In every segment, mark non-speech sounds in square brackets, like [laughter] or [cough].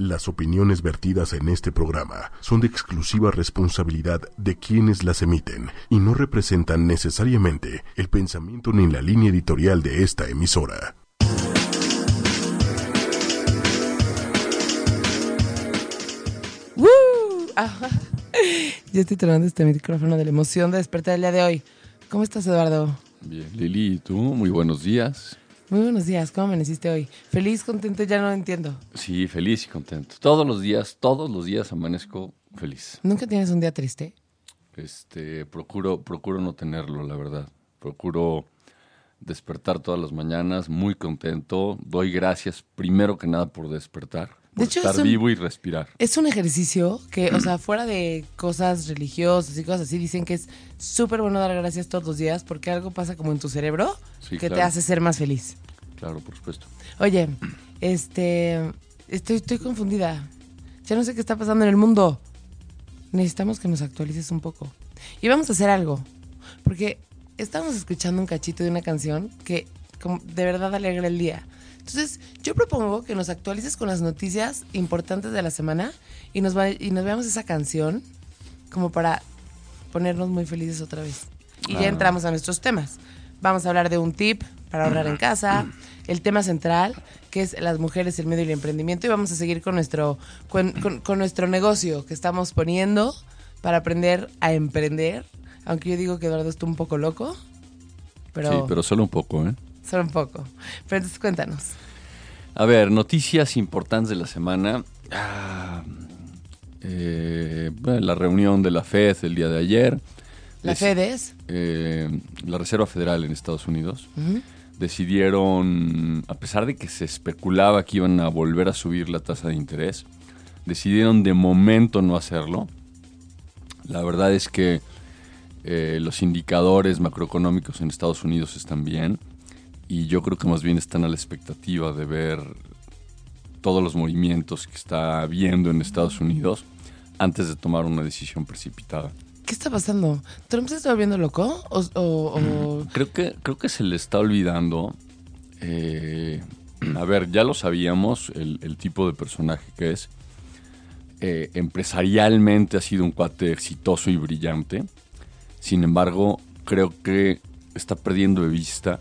Las opiniones vertidas en este programa son de exclusiva responsabilidad de quienes las emiten y no representan necesariamente el pensamiento ni la línea editorial de esta emisora. ¡Woo! Ajá. Yo estoy tomando este micrófono de la emoción de despertar el día de hoy. ¿Cómo estás, Eduardo? Bien, Lili, ¿y tú? Muy buenos días. Muy buenos días. ¿Cómo amaneciste hoy? Feliz, contento, ya no entiendo. Sí, feliz y contento. Todos los días, todos los días amanezco feliz. ¿Nunca tienes un día triste? Este, procuro, procuro no tenerlo, la verdad. Procuro despertar todas las mañanas muy contento. Doy gracias primero que nada por despertar, por De hecho, estar es un- vivo y respirar. Es un ejercicio que, o sea, [clears throat] fuera de cosas religiosas y cosas así, dicen que es súper bueno dar gracias todos los días porque algo pasa como en tu cerebro Sí, que te hace ser más feliz. Claro, por supuesto. Oye, este, estoy, estoy confundida. Ya no sé qué está pasando en el mundo. Necesitamos que nos actualices un poco. Y vamos a hacer algo. Porque estamos escuchando un cachito de una canción que como, de verdad alegra el día. Entonces, yo propongo que nos actualices con las noticias importantes de la semana y nos, va- y nos veamos esa canción como para ponernos muy felices otra vez. Y ya entramos a nuestros temas. Vamos a hablar de un tip para ahorrar en casa, el tema central, que es las mujeres, el medio y el emprendimiento, y vamos a seguir con nuestro, con, con- con nuestro negocio que estamos poniendo para aprender a emprender. Aunque yo digo que Eduardo está un poco loco, pero, Sí, pero solo un poco, ¿eh? solo un poco. Pero entonces cuéntanos. A ver, noticias importantes de la semana. Ah, eh, bueno, la reunión de la FED el día de ayer. La Deci- FEDES. eh, la Reserva Federal en Estados Unidos Ujú. Decidieron, a pesar de que se especulaba que iban a volver a subir la tasa de interés, decidieron de momento no hacerlo. La verdad es que eh, los indicadores macroeconómicos en Estados Unidos están bien y yo creo que más bien están a la expectativa de ver todos los movimientos que está habiendo en Estados Unidos antes de tomar una decisión precipitada. ¿Qué está pasando? ¿Trump se está volviendo loco? ¿O, o- Creo que, creo que se le está olvidando. eh, a ver, ya lo sabíamos, el, el tipo de personaje que es. Eh, empresarialmente ha sido un cuate exitoso y brillante. Sin embargo, creo que está perdiendo de vista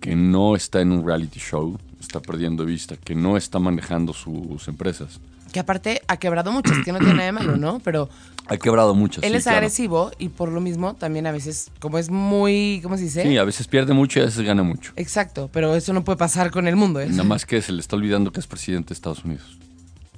que no está en un reality show. Está perdiendo de vista que no está manejando sus empresas. Que aparte ha quebrado muchas, que no tiene nada de malo, ¿no? Pero Ha quebrado muchas. él sí, es claro. agresivo y por lo mismo también a veces, como es muy, ¿cómo se dice? Sí, a veces pierde mucho y a veces gana mucho. Exacto, pero eso no puede pasar con el mundo. ¿eh? Nada más que se le está olvidando que es presidente de Estados Unidos.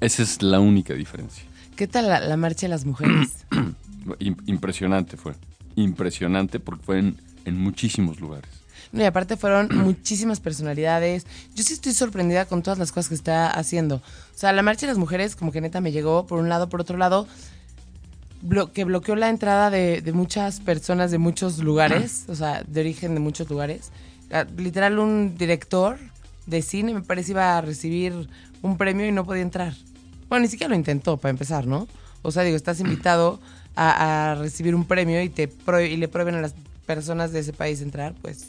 Esa es la única diferencia. ¿Qué tal la, la marcha de las mujeres? [clears throat] Im- Impresionante fue. Impresionante porque fue en, en muchísimos lugares. No, y aparte fueron [clears throat] muchísimas personalidades. Yo sí estoy sorprendida con todas las cosas que está haciendo. O sea, la marcha de las mujeres como que neta me llegó por un lado, por otro lado, blo- que bloqueó la entrada de, de muchas personas de muchos lugares, [clears throat] o sea, de origen de muchos lugares. Ah, Literal, un director de cine me parece iba a recibir un premio y no podía entrar. Bueno, ni siquiera lo intentó para empezar, ¿no? O sea, digo, estás [clears throat] invitado a, a recibir un premio y, te pro- y le prueben a las personas de ese país entrar, pues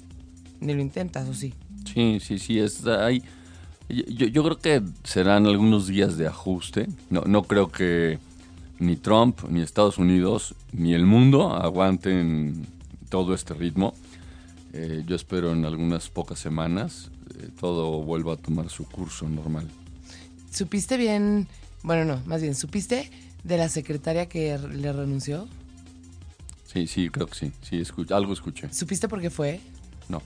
ni lo intentas, ¿o sí? Sí, sí, sí. Es, hay, yo, yo creo que serán algunos días de ajuste. No, no creo que ni Trump, ni Estados Unidos, ni el mundo aguanten todo este ritmo. Eh, yo espero en algunas pocas semanas eh, todo vuelva a tomar su curso normal. ¿Supiste bien? Bueno, no, más bien, ¿supiste de la secretaria que le renunció? Sí, sí, creo que sí. Sí, escu- algo escuché. ¿Supiste por qué fue? No.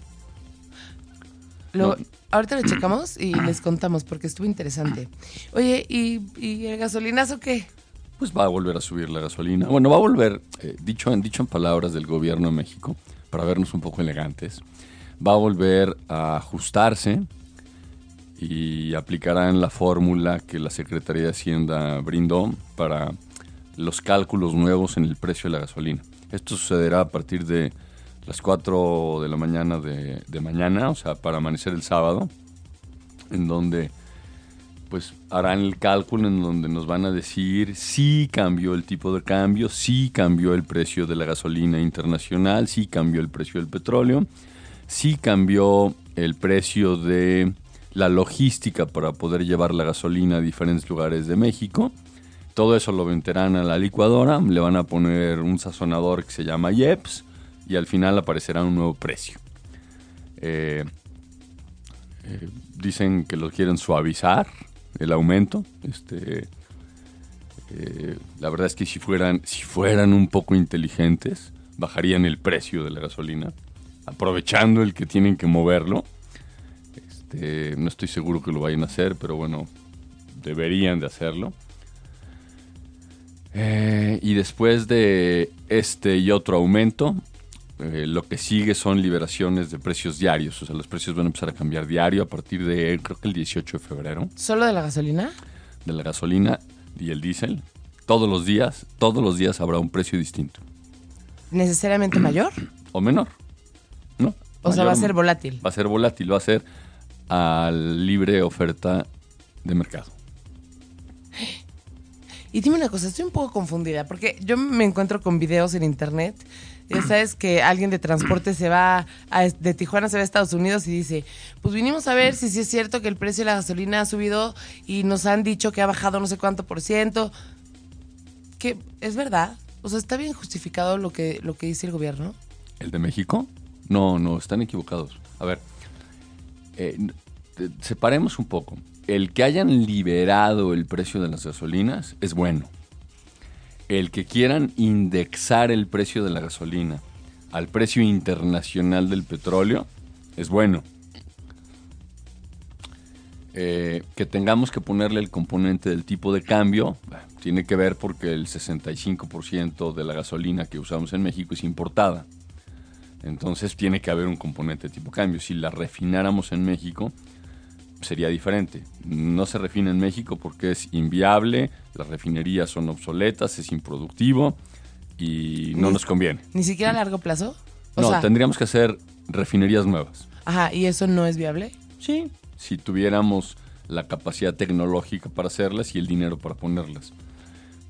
Lo- No. Ahorita lo [clears throat] checamos y les contamos porque estuvo interesante. Oye, ¿y, y el gasolinazo qué? Pues va a volver a subir la gasolina. Bueno, va a volver, eh, dicho, en, dicho en palabras del gobierno de México, para vernos un poco elegantes, va a volver a ajustarse y aplicarán la fórmula que la Secretaría de Hacienda brindó para los cálculos nuevos en el precio de la gasolina. Esto sucederá a partir de las 4 de la mañana de, mañana, o sea, para amanecer el sábado, en donde pues harán el cálculo en donde nos van a decir si cambió el tipo de cambio, si cambió el precio de la gasolina internacional, si cambió el precio del petróleo, si cambió el precio de la logística para poder llevar la gasolina a diferentes lugares de México. Todo eso lo meterán a la licuadora, le van a poner un sazonador que se llama IEPS y al final aparecerá un nuevo precio. Eh, eh, dicen que lo quieren suavizar el aumento. Este, eh, la verdad es que si fueran, si fueran un poco inteligentes, bajarían el precio de la gasolina, aprovechando el que tienen que moverlo. Este, no estoy seguro que lo vayan a hacer, pero bueno, deberían de hacerlo. Y después de este y otro aumento, eh, lo que sigue son liberaciones de precios diarios. O sea, los precios van a empezar a cambiar diario a partir de, creo que el 18 de febrero. ¿Solo de la gasolina? De la gasolina y el diésel. Todos los días, todos los días habrá un precio distinto. ¿Necesariamente mayor? [clears throat] O menor. ¿No? O sea, va a ser volátil. Va a ser volátil, va a ser a libre oferta de mercado. [gasps] Y dime una cosa, estoy un poco confundida porque yo me encuentro con videos en internet. Ya sabes que alguien de transporte se va a- de Tijuana se va a Estados Unidos y dice, pues vinimos a ver si sí es cierto que el precio de la gasolina ha subido y nos han dicho que ha bajado no sé cuánto por ciento. Que es verdad. O sea, está bien justificado lo que, lo que dice el gobierno. ¿El de México? No, no, están equivocados. A ver, eh, separemos un poco. El que hayan liberado el precio de las gasolinas es bueno. El que quieran indexar el precio de la gasolina al precio internacional del petróleo es bueno. Eh, que tengamos que ponerle el componente del tipo de cambio tiene que ver porque el 65% de la gasolina que usamos en México es importada. Entonces tiene que haber un componente de tipo cambio. Si la refináramos en México, sería diferente. No se refina en México porque es inviable, las refinerías son obsoletas, es improductivo y no Ni- nos conviene. Ni siquiera a largo plazo. O No, sea, tendríamos que hacer refinerías nuevas. ajá, y eso no es viable. Sí. Si tuviéramos la capacidad tecnológica para hacerlas y el dinero para ponerlas.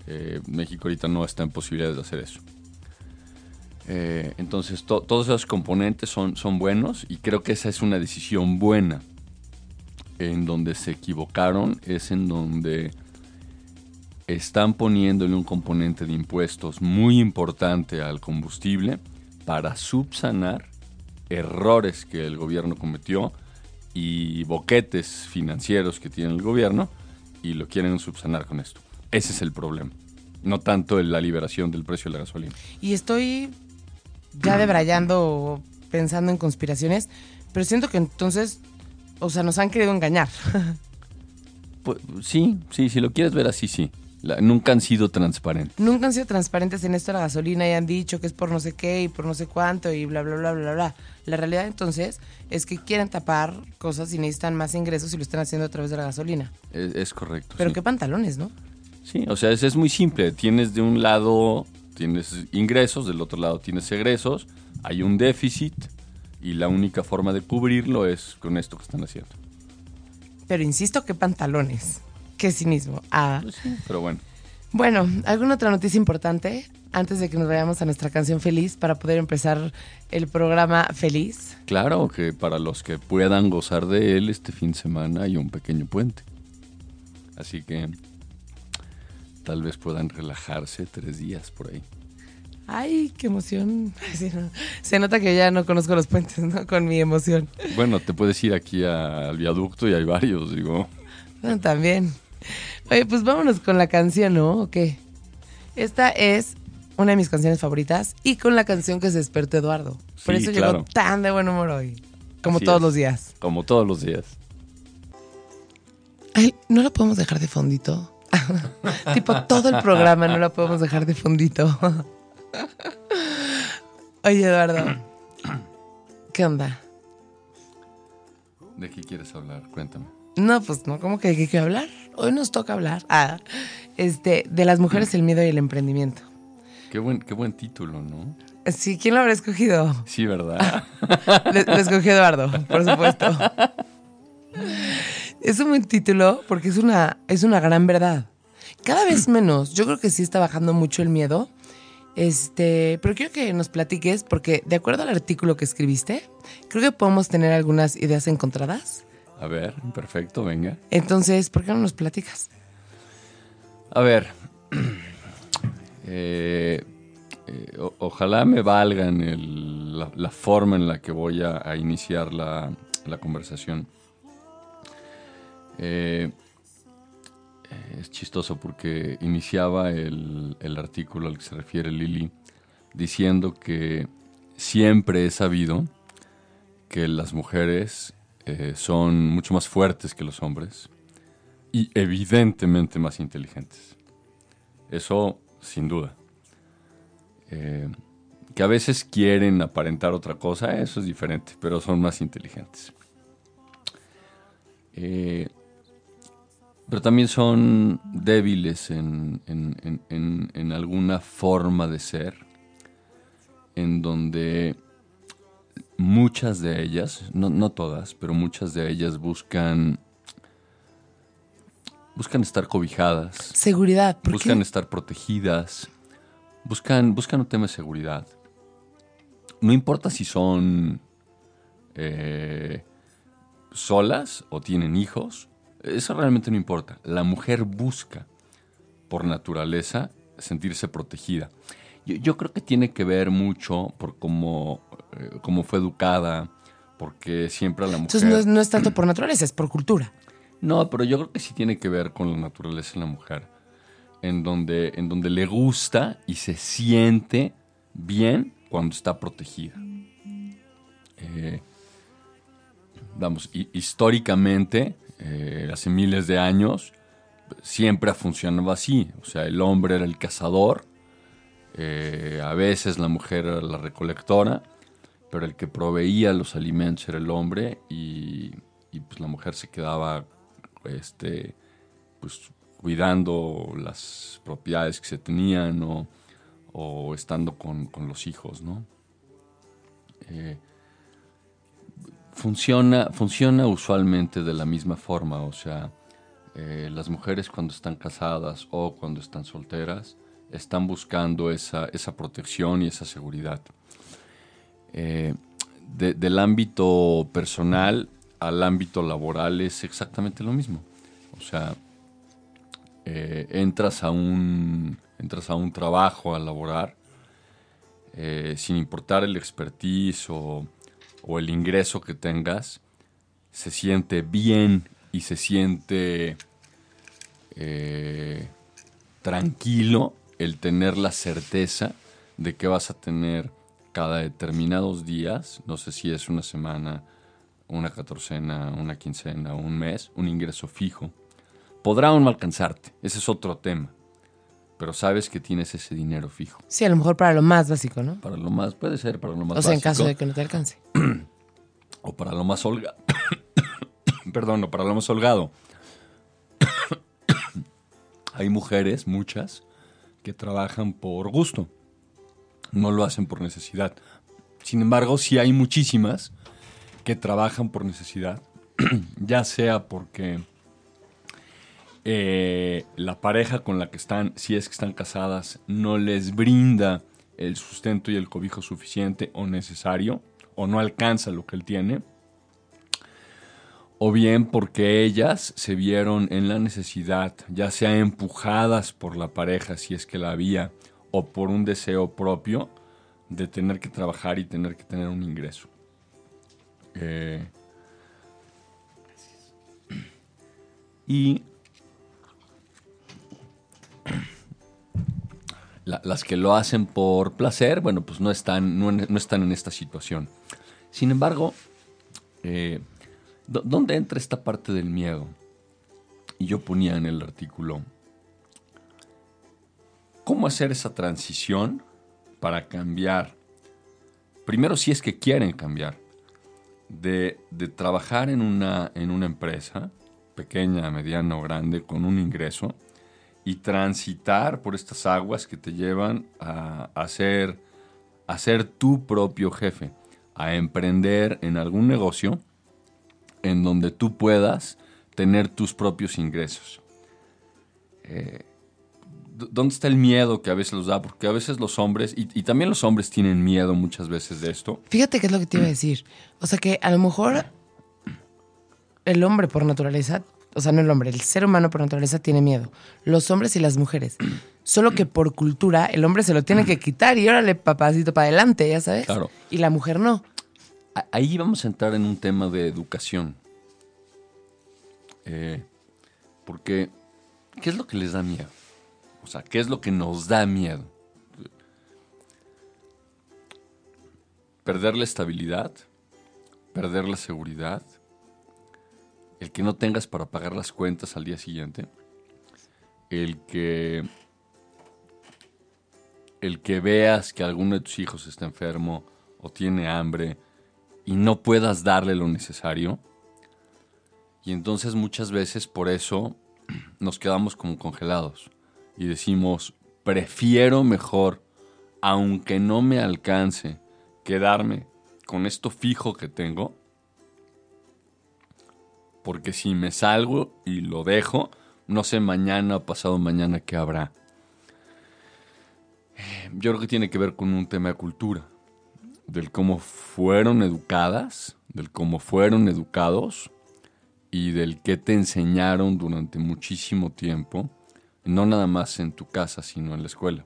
Eh, México ahorita no está en posibilidades de hacer eso. Eh, entonces, to- todos esos componentes son, son buenos y creo que esa es una decisión buena. En donde se equivocaron es en donde están poniéndole un componente de impuestos muy importante al combustible para subsanar errores que el gobierno cometió y boquetes financieros que tiene el gobierno y lo quieren subsanar con esto. Ese es el problema. No tanto la liberación del precio de la gasolina. Y estoy ya debrayando, pensando en conspiraciones, pero siento que entonces, o sea, nos han querido engañar. [laughs] Pues, sí, sí, si lo quieres ver así, sí. La- nunca han sido transparentes. Nunca han sido transparentes en esto de la gasolina y han dicho que es por no sé qué y por no sé cuánto y bla, bla, bla, bla, bla. La realidad entonces es que quieren tapar cosas y necesitan más ingresos y lo están haciendo a través de la gasolina. Es, es correcto. Pero sí. qué pantalones, ¿no? Sí, o sea, es, es muy simple. Tienes de un lado, tienes ingresos, del otro lado tienes egresos, hay un déficit y la única forma de cubrirlo es con esto que están haciendo. Pero insisto, qué pantalones. Qué cinismo. Ah. Pues sí, pero bueno. Bueno, ¿alguna otra noticia importante antes de que nos vayamos a nuestra canción feliz para poder empezar el programa feliz? Claro que para los que puedan gozar de él este fin de semana hay un pequeño puente. Así que tal vez puedan relajarse tres días por ahí. Ay, qué emoción. [laughs] No. Se nota que ya no conozco los puentes, ¿no? Con mi emoción. Bueno, te puedes ir aquí a- al viaducto y hay varios, digo. Bueno, también. Oye, pues vámonos con la canción, ¿no? ¿O qué? Esta es una de mis canciones favoritas y con la canción que se despertó Eduardo. Por Sí, eso claro. llegó tan de buen humor hoy. Como Así todos es. los días. Como todos los días. Ay, ¿no la podemos dejar de fondito? [laughs] tipo, todo el programa no la podemos dejar de fondito. [laughs] Oye, Eduardo. ¿Qué onda? ¿De qué quieres hablar? Cuéntame. No, pues no, ¿cómo que de qué quiero hablar? Hoy nos toca hablar. Ah, este, de las mujeres, el miedo y el emprendimiento. Qué buen, qué buen título, ¿no? Sí, ¿quién lo habrá escogido? Sí, ¿verdad? [laughs] Lo, lo escogió Eduardo, por supuesto. Es un buen título porque es una, es una gran verdad. Cada vez menos. Yo creo que sí está bajando mucho el miedo. Este, pero quiero que nos platiques, porque de acuerdo al artículo que escribiste, creo que podemos tener algunas ideas encontradas A ver, perfecto, venga. Entonces, ¿por qué no nos platicas? A ver, [clears throat] eh, eh, o- ojalá me valgan el- la, la forma en la que voy a, a iniciar la, la conversación. Eh, eh, es chistoso porque iniciaba el, artículo al que se refiere Lili diciendo que siempre he sabido que las mujeres eh, son mucho más fuertes que los hombres y evidentemente más inteligentes. Eso sin duda. Eh, que a veces quieren aparentar otra cosa, eso es diferente, pero son más inteligentes. Eh, pero también son débiles en, en- en- en- en alguna forma de ser, en donde muchas de ellas, no, no todas, pero muchas de ellas buscan, buscan estar cobijadas, Seguridad. ¿Por buscan qué? estar protegidas, buscan, buscan un tema de seguridad. No importa si son eh, solas o tienen hijos, eso realmente no importa. La mujer busca, por naturaleza, sentirse protegida. Yo, yo creo que tiene que ver mucho por cómo, eh, cómo fue educada, porque siempre a la mujer... Entonces no es, no es tanto por naturaleza, es por cultura. No, pero yo creo que sí tiene que ver con la naturaleza de la mujer. En donde, en donde le gusta y se siente bien cuando está protegida. Eh, vamos, hi- históricamente, eh, hace miles de años, siempre ha funcionado así. O sea, el hombre era el cazador, eh, a veces la mujer era la recolectora, pero el que proveía los alimentos era el hombre y, pues la mujer se quedaba este, pues, cuidando las propiedades que se tenían o, estando con, con los hijos, ¿no? Eh, funciona, funciona usualmente de la misma forma, o sea, eh, las mujeres cuando están casadas o cuando están solteras están buscando esa, esa protección y esa seguridad. Eh, de- del ámbito personal al ámbito laboral es exactamente lo mismo. O sea, eh, entras, a un, entras a un trabajo a laborar sin importar el expertise o, o el ingreso que tengas, se siente bien y se siente eh, tranquilo el tener la certeza de que vas a tener cada determinados días, no sé si es una semana, una catorcena, una quincena, un mes, un ingreso fijo. Podrá aún no alcanzarte, ese es otro tema, pero sabes que tienes ese dinero fijo. Sí, a lo mejor para lo más básico, ¿no? Para lo más, puede ser para lo más O sea, en básico, caso de que no te alcance. [coughs] o para lo más holgado. [coughs] Perdón, o para lo más holgado. [coughs] Hay mujeres, muchas, que trabajan por gusto. No lo hacen por necesidad. Sin embargo, sí hay muchísimas que trabajan por necesidad, ya sea porque eh, la pareja con la que están, si es que están casadas, no les brinda el sustento y el cobijo suficiente o necesario, o no alcanza lo que él tiene, o bien porque ellas se vieron en la necesidad, ya sea empujadas por la pareja, si es que la había, o por un deseo propio, de tener que trabajar y tener que tener un ingreso. Eh, y la- las que lo hacen por placer, bueno, pues no están, no están en esta situación. Sin embargo, eh, ¿dó- ¿dónde entra esta parte del miedo? Y yo ponía en el artículo, ¿cómo hacer esa transición para cambiar? Primero, si es que quieren cambiar, de, trabajar en una, en una empresa, pequeña, mediana o grande, con un ingreso, y transitar por estas aguas que te llevan a, a ser tu propio jefe, a emprender en algún negocio en donde tú puedas tener tus propios ingresos. Eh, ¿Dónde está el miedo que a veces los da? Porque a veces los hombres, y, y también los hombres tienen miedo muchas veces de esto. Fíjate qué es lo que te iba a decir. O sea que a lo mejor el hombre por naturaleza, o sea, no el hombre, el ser humano por naturaleza tiene miedo. Los hombres y las mujeres. Solo que por cultura el hombre se lo tiene que quitar y órale, papacito, para adelante, ya sabes. Claro. Y la mujer no. Ahí vamos a entrar en un tema de educación. Eh, porque, ¿qué es lo que les da miedo? O sea, ¿qué es lo que nos da miedo? Perder la estabilidad, perder la seguridad, el que no tengas para pagar las cuentas al día siguiente, el que el que veas que alguno de tus hijos está enfermo o tiene hambre y no puedas darle lo necesario. Y entonces muchas veces por eso [clears throat] nos quedamos como congelados y decimos, prefiero mejor, aunque no me alcance, quedarme con esto fijo que tengo, porque si me salgo y lo dejo, no sé mañana o pasado mañana qué habrá. Yo creo que tiene que ver con un tema de cultura, del cómo fueron educadas, del cómo fueron educados y del qué te enseñaron durante muchísimo tiempo, no nada más en tu casa, sino en la escuela.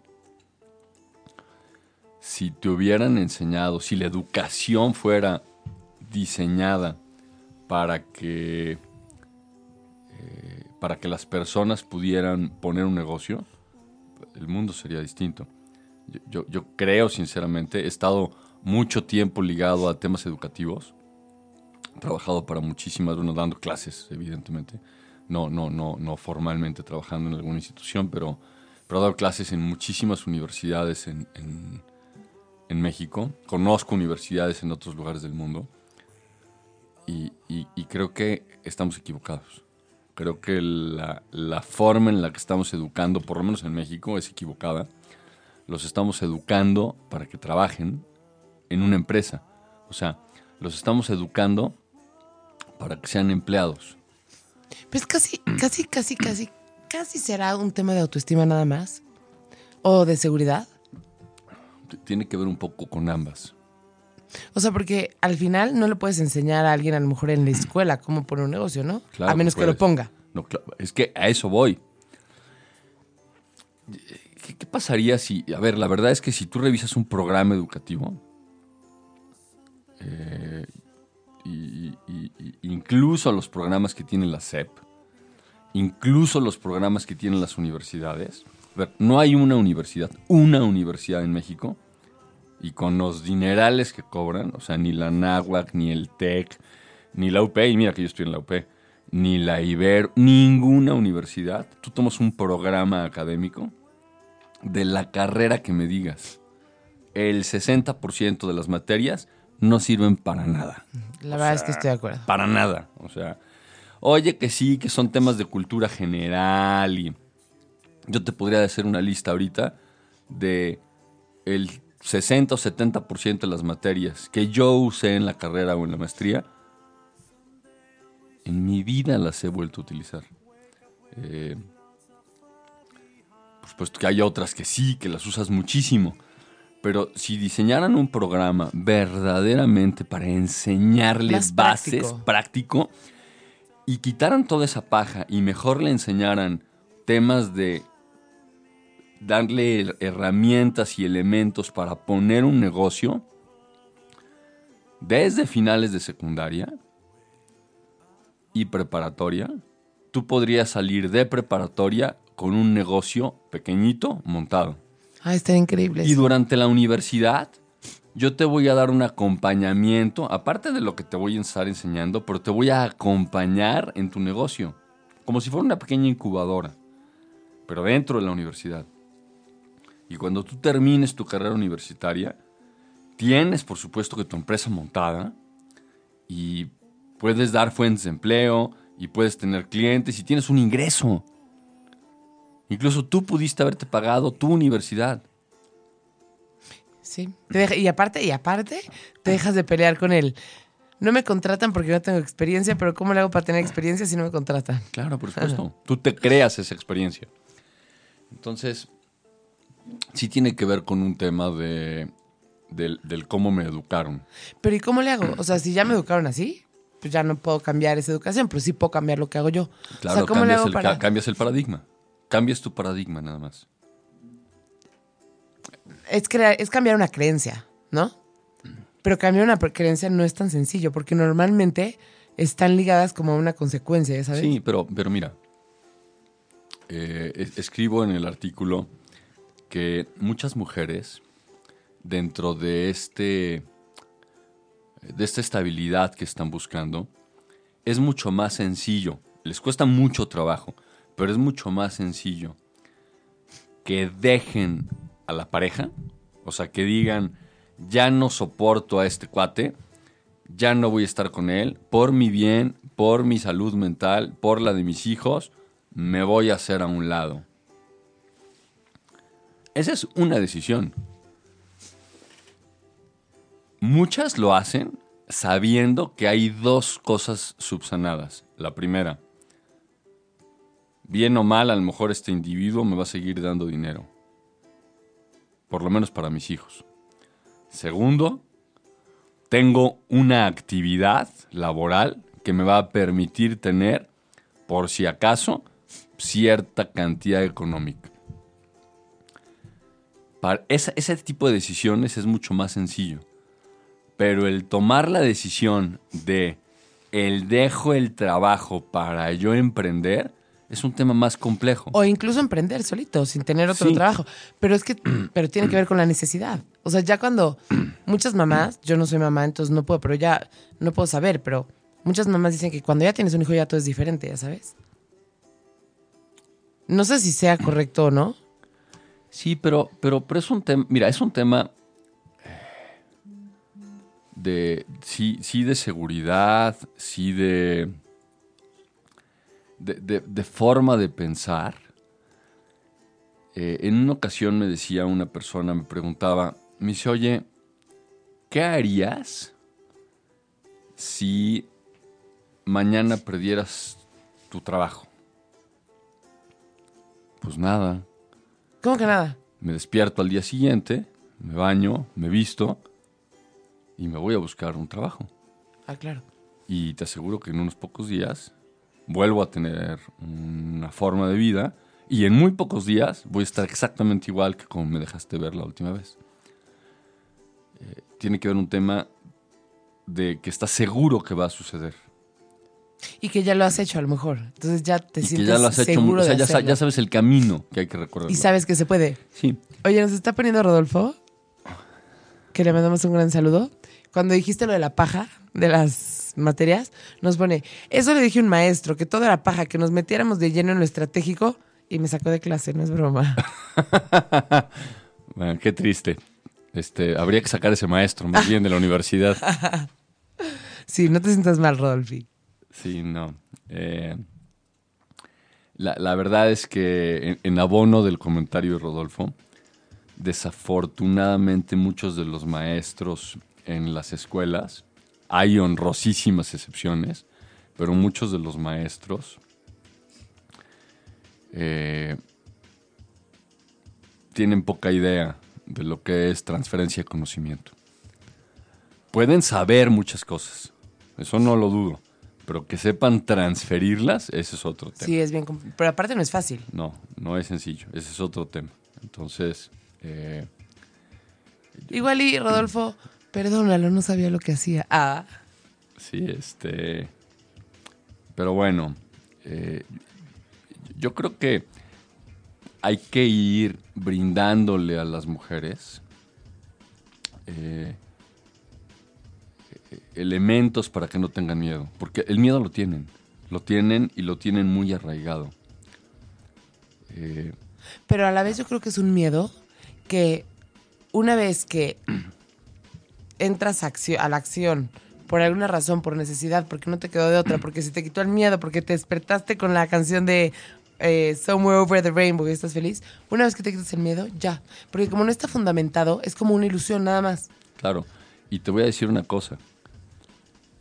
Si te hubieran enseñado, si la educación fuera diseñada para que eh, para que las personas pudieran poner un negocio, el mundo sería distinto. Yo, yo- creo, sinceramente, he estado mucho tiempo ligado a temas educativos. He trabajado para muchísimas, bueno, dando clases, evidentemente. No, no, no, no formalmente trabajando en alguna institución, pero, pero he dado clases en muchísimas universidades en, en- en México. Conozco universidades en otros lugares del mundo. Y, y- y creo que estamos equivocados. Creo que la, la forma en la que estamos educando, por lo menos en México, es equivocada. Los estamos educando para que trabajen en una empresa. O sea, los estamos educando para que sean empleados. Pues casi, casi, casi, casi, casi será un tema de autoestima nada más. O de seguridad. Tiene que ver un poco con ambas. O sea, porque al final no le puedes enseñar a alguien, a lo mejor en la escuela, cómo poner un negocio, ¿no? Claro a menos que lo ponga. No, es que a eso voy. ¿Qué, pasaría si, a ver, la verdad es que si tú revisas un programa educativo, eh, incluso los programas que tiene la SEP, incluso los programas que tienen las universidades, no hay una universidad, una universidad en México, y con los dinerales que cobran, o sea, ni la NAHUAC, ni el TEC, ni la UP, y mira que yo estoy en la UP, ni la Ibero, ninguna universidad, tú tomas un programa académico de la carrera que me digas, el 60% de las materias no sirven para nada. La verdad es que estoy de acuerdo. Para nada. O sea, oye que sí, que son temas de cultura general y yo te podría hacer una lista ahorita de el 60 o 70% de las materias que yo usé en la carrera o en la maestría, en mi vida las he vuelto a utilizar. Eh, supuesto que hay otras que sí, que las usas muchísimo. Pero si diseñaran un programa verdaderamente para enseñarles Más bases, práctico. práctico, y quitaran toda esa paja y mejor le enseñaran temas de darle herramientas y elementos para poner un negocio desde finales de secundaria y preparatoria, tú podrías salir de preparatoria con un negocio pequeñito montado. Ah, está increíble. Y durante la universidad, yo te voy a dar un acompañamiento, aparte de lo que te voy a estar enseñando, pero te voy a acompañar en tu negocio, como si fuera una pequeña incubadora, pero dentro de la universidad. Y cuando tú termines tu carrera universitaria, tienes, por supuesto, que tu empresa montada y puedes dar fuentes de empleo y puedes tener clientes y tienes un ingreso. Incluso tú pudiste haberte pagado tu universidad. Sí. Y aparte, y aparte, te dejas de pelear con él. No me contratan porque no tengo experiencia, pero ¿cómo le hago para tener experiencia si no me contratan? Claro, por [laughs] supuesto. Tú te creas esa experiencia. Entonces, sí tiene que ver con un tema de, del, del cómo me educaron. Pero ¿y cómo le hago? O sea, si ya me educaron así, pues ya no puedo cambiar esa educación, pero sí puedo cambiar lo que hago yo. Claro, o sea, ¿cómo le cambias, hago el, para...? ca- cambias el paradigma. Cambias tu paradigma nada más. es, crear, es cambiar una creencia, ¿no? Pero cambiar una creencia no es tan sencillo, porque normalmente están ligadas como a una consecuencia, ¿ya ¿sabes? Sí, pero, pero mira, eh, es- escribo en el artículo que muchas mujeres, dentro de este de esta estabilidad que están buscando, es mucho más sencillo. Les cuesta mucho trabajo, pero es mucho más sencillo que dejen a la pareja, o sea, que digan, ya no soporto a este cuate, ya no voy a estar con él, por mi bien, por mi salud mental, por la de mis hijos, me voy a hacer a un lado. Esa es una decisión. Muchas lo hacen sabiendo que hay dos cosas subsanadas. La primera, bien o mal, a lo mejor este individuo me va a seguir dando dinero. Por lo menos para mis hijos. Segundo, tengo una actividad laboral que me va a permitir tener, por si acaso, cierta cantidad económica. Para ese tipo de decisiones es mucho más sencillo. Pero el tomar la decisión de el dejo el trabajo para yo emprender es un tema más complejo. O incluso emprender solito, sin tener otro Sí. trabajo. Pero es que, [clears throat] pero tiene que ver con la necesidad. O sea, ya cuando [clears throat] muchas mamás, yo no soy mamá, entonces no puedo, pero ya no puedo saber, pero muchas mamás dicen que cuando ya tienes un hijo ya todo es diferente, ya sabes. No sé si sea correcto o no. Sí, pero, pero, pero es un tema, mira, es un tema de, sí, sí de seguridad, sí de, de, de- de forma de pensar. Eh, en una ocasión me decía una persona, me preguntaba, me dice, oye, ¿qué harías si mañana perdieras tu trabajo? Pues nada, ¿Cómo que nada? me despierto al día siguiente, me baño, me visto y me voy a buscar un trabajo. Ah, claro. Y te aseguro que en unos pocos días vuelvo a tener una forma de vida y en muy pocos días voy a estar exactamente igual que como me dejaste ver la última vez. Eh, tiene que ver un tema de que estás seguro que va a suceder. Y que ya lo has hecho a lo mejor. Entonces ya te y que sientes ya lo has hecho, seguro o sea, de ya, ya sabes el camino que hay que recorrer. Y sabes que se puede. Sí. Oye, nos está poniendo Rodolfo, que le mandamos un gran saludo. Cuando dijiste lo de la paja, de las materias, nos pone, eso le dije a un maestro, que todo era paja, que nos metiéramos de lleno en lo estratégico y me sacó de clase, no es broma. Bueno, [laughs] qué triste. Este, habría que sacar ese maestro más bien de la universidad. [laughs] Sí, no te sientas mal, Rodolfi. Sí, no. Eh, la, la verdad es que en, en abono del comentario de Rodolfo, desafortunadamente muchos de los maestros en las escuelas, hay honrosísimas excepciones, pero muchos de los maestros eh, tienen poca idea de lo que es transferencia de conocimiento. Pueden saber muchas cosas, eso no lo dudo, pero que sepan transferirlas, ese es otro tema. Sí, es bien, pero aparte no es fácil. No, no es sencillo, ese es otro tema. Entonces, eh, Igual y Rodolfo, perdónalo, no sabía lo que hacía. Ah, sí, este... Pero bueno, eh, yo creo que hay que ir brindándole a las mujeres eh, elementos para que no tengan miedo. Porque el miedo lo tienen. Lo tienen y lo tienen muy arraigado. Eh, pero a la vez yo creo que es un miedo que una vez que entras a, la acción por alguna razón, por necesidad, porque no te quedó de otra, porque se te quitó el miedo, porque te despertaste con la canción de eh, Somewhere Over the Rainbow y estás feliz, una vez que te quitas el miedo, ya. Porque como no está fundamentado, es como una ilusión nada más. Claro, y te voy a decir una cosa.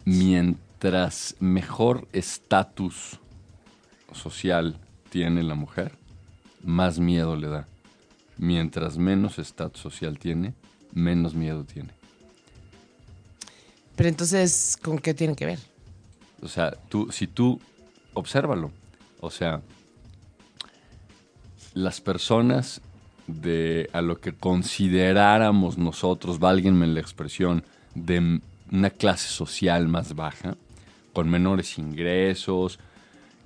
Mientras mejor estatus social tiene la mujer, más miedo le da. Mientras menos estatus social tiene, menos miedo tiene. Pero entonces, ¿con qué tiene que ver? O sea, tú, si tú, obsérvalo. O sea, las personas de a lo que consideráramos nosotros, válguenme la expresión, de una clase social más baja, con menores ingresos,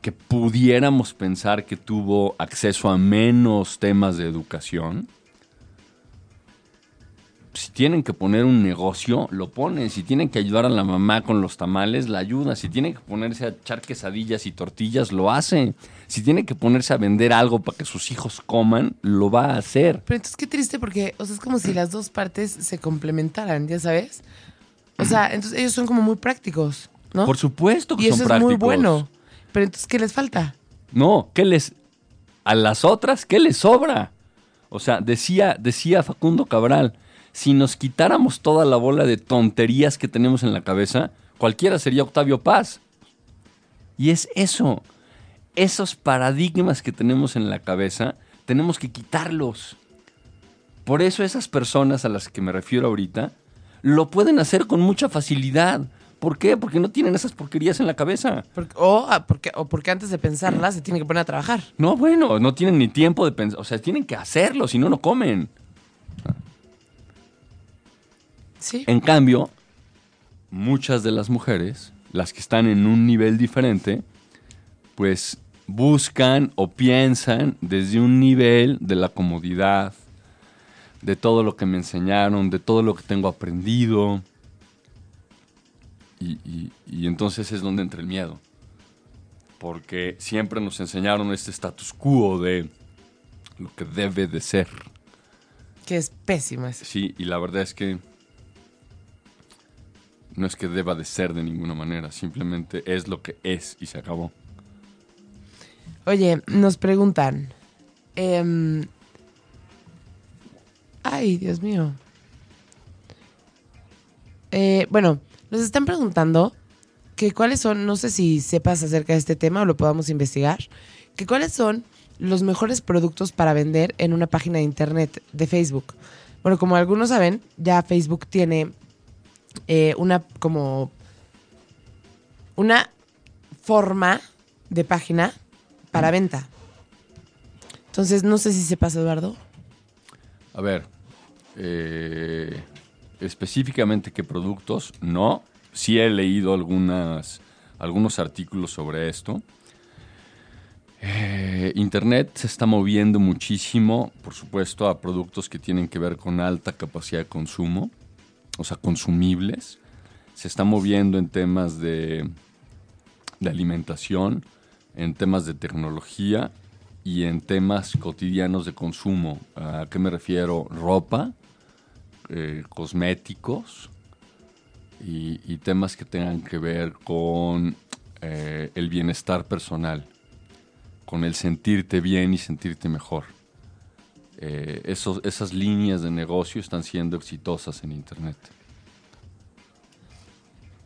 que pudiéramos pensar que tuvo acceso a menos temas de educación, si tienen que poner un negocio, lo ponen. Si tienen que ayudar a la mamá con los tamales, la ayuda. Si tienen que ponerse a echar quesadillas y tortillas, lo hace. Si tienen que ponerse a vender algo para que sus hijos coman, lo va a hacer. Pero entonces qué triste porque, o sea, es como si las dos partes se complementaran, ya sabes. O sea, [clears throat] entonces ellos son como muy prácticos, ¿no? Por supuesto que y son eso prácticos. es muy bueno. Pero entonces, ¿qué les falta? No, ¿qué les. A las otras, ¿qué les sobra? O sea, decía, decía Facundo Cabral, si nos quitáramos toda la bola de tonterías que tenemos en la cabeza, cualquiera sería Octavio Paz. Y es eso, esos paradigmas que tenemos en la cabeza, tenemos que quitarlos. Por eso esas personas a las que me refiero ahorita, lo pueden hacer con mucha facilidad. ¿Por qué? Porque no tienen esas porquerías en la cabeza. Porque- o, ah, porque, o porque antes de pensarlas se tienen que poner a trabajar. No, bueno, no tienen ni tiempo de pensar. O sea, tienen que hacerlo, si no, no comen. Sí. En cambio, muchas de las mujeres, las que están en un nivel diferente, pues buscan o piensan desde un nivel de la comodidad, de todo lo que me enseñaron, de todo lo que tengo aprendido. Y, y- y entonces es donde entra el miedo. Porque siempre nos enseñaron este status quo de lo que debe de ser. Que es pésimo eso. Sí, y la verdad es que no es que deba de ser de ninguna manera, simplemente es lo que es y se acabó. Oye, nos preguntan. em, ay, Dios mío. Eh, bueno, nos están preguntando que cuáles son, no sé si sepas acerca de este tema o lo podamos investigar, que cuáles son los mejores productos para vender en una página de internet de Facebook. Bueno, como algunos saben, ya Facebook tiene eh, una como una forma de página para venta. Entonces, no sé si sepas, Eduardo. A ver, eh, específicamente qué productos, no. Sí he leído algunas, algunos artículos sobre esto. Eh, Internet se está moviendo muchísimo, por supuesto, a productos que tienen que ver con alta capacidad de consumo, o sea, consumibles. Se está moviendo en temas de, de alimentación, en temas de tecnología y en temas cotidianos de consumo. ¿A qué me refiero? Ropa, eh, cosméticos y, temas que tengan que ver con eh, el bienestar personal, con el sentirte bien y sentirte mejor. Eh, esos- esas líneas de negocio están siendo exitosas en Internet.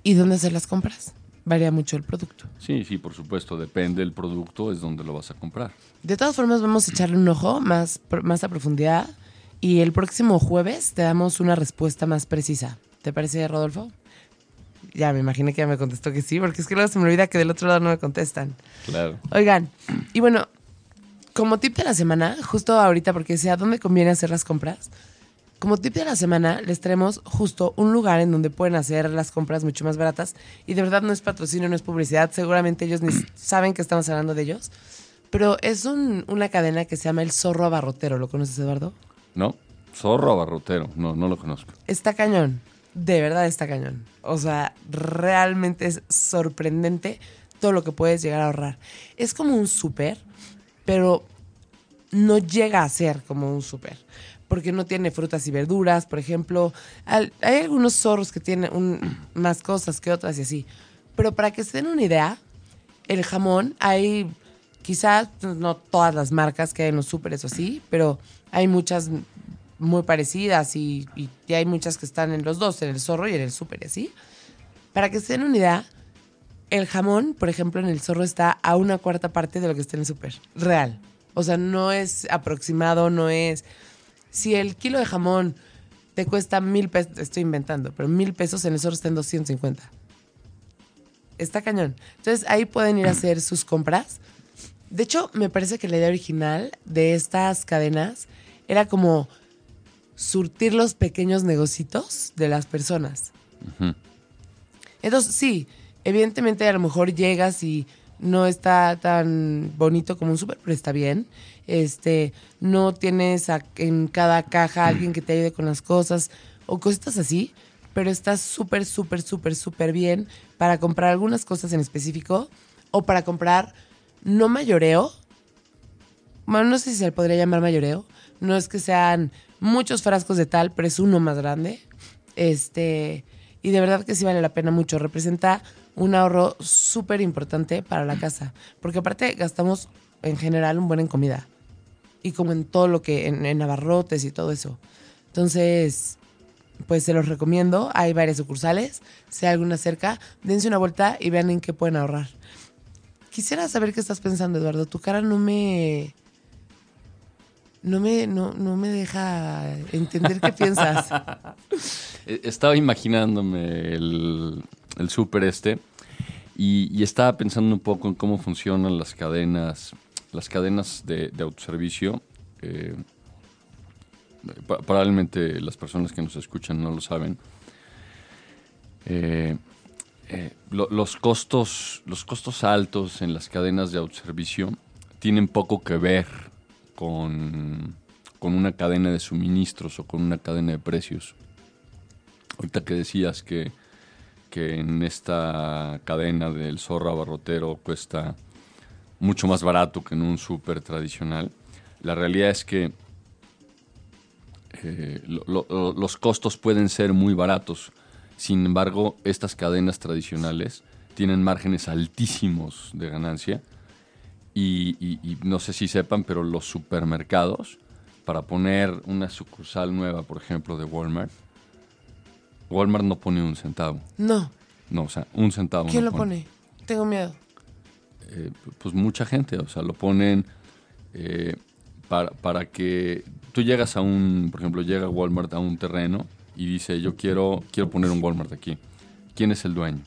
¿Y dónde hacer las compras? Varía mucho el producto. Sí, sí, por supuesto, depende del producto, es donde lo vas a comprar. De todas formas, vamos a echarle un ojo más, más a profundidad y el próximo jueves te damos una respuesta más precisa. ¿Te parece, Rodolfo? Ya, me imaginé que ya me contestó que sí, porque es que luego se me olvida que del otro lado no me contestan. Claro. Oigan, y bueno, como tip de la semana, justo ahorita, porque sea dónde conviene hacer las compras, como tip de la semana les traemos justo un lugar en donde pueden hacer las compras mucho más baratas. Y de verdad no es patrocinio, no es publicidad, seguramente ellos ni saben que estamos hablando de ellos. Pero es un- una cadena que se llama El Zorro Abarrotero, ¿lo conoces, Eduardo? ¿No? Zorro abarrotero, no, no lo conozco. Está cañón, de verdad está cañón. O sea, realmente es sorprendente todo lo que puedes llegar a ahorrar. Es como un súper, pero no llega a ser como un súper. Porque no tiene frutas y verduras, por ejemplo. Hay algunos zorros que tienen más cosas que otras y así. Pero para que se den una idea, el jamón hay quizás no todas las marcas que hay en los súperes o así, pero hay muchas muy parecidas y, hay muchas que están en los dos, en el zorro y en el súper así. Para que se den una idea, el jamón, por ejemplo, en el zorro está a una cuarta parte de lo que está en el súper. Real. O sea, no es aproximado, no es... Si el kilo de jamón te cuesta mil pesos, estoy inventando, pero mil pesos en el zorro está en 250. Está cañón. Entonces ahí pueden ir a hacer sus compras. De hecho, me parece que la idea original de estas cadenas era como surtir los pequeños negocitos de las personas. Entonces, sí, evidentemente a lo mejor llegas y no está tan bonito como un súper, pero está bien. Este, no tienes en cada caja alguien que te ayude con las cosas o cositas así, pero está súper, súper, súper, súper bien para comprar algunas cosas en específico o para comprar no mayoreo. Bueno, no sé si se le podría llamar mayoreo. No es que sean muchos frascos de tal, pero es uno más grande. Este, y de verdad que sí vale la pena mucho. Representa un ahorro súper importante para la casa. Porque aparte gastamos en general un buen en comida. Y como en todo lo que, en, abarrotes y todo eso. Entonces, pues se los recomiendo. Hay varias sucursales. Si hay alguna cerca, dense una vuelta y vean en qué pueden ahorrar. Quisiera saber qué estás pensando, Eduardo. Tu cara no me. No me, no, no me deja entender qué piensas. [laughs] Eh, Estaba imaginándome el, el súper este y, estaba pensando un poco en cómo funcionan las cadenas, las cadenas de, autoservicio. Eh, probablemente las personas que nos escuchan no lo saben. Eh, eh, lo- los, costos, los costos altos en las cadenas de autoservicio tienen poco que ver con, con una cadena de suministros o con una cadena de precios. Ahorita que decías que, que en esta cadena del zorro abarrotero cuesta mucho más barato que en un súper tradicional, la realidad es que eh, lo- lo- los costos pueden ser muy baratos. Sin embargo, estas cadenas tradicionales tienen márgenes altísimos de ganancia y no sé si sepan, pero los supermercados, para poner una sucursal nueva, por ejemplo, de Walmart, Walmart no pone un centavo. No. No, o sea, un centavo. ¿Quién no lo pone? Tengo miedo. eh, pues mucha gente, o sea, lo ponen eh, para, para que tú llegas a un, por ejemplo, llega Walmart a un terreno y dice, yo quiero, quiero poner un Walmart aquí. ¿Quién es el dueño?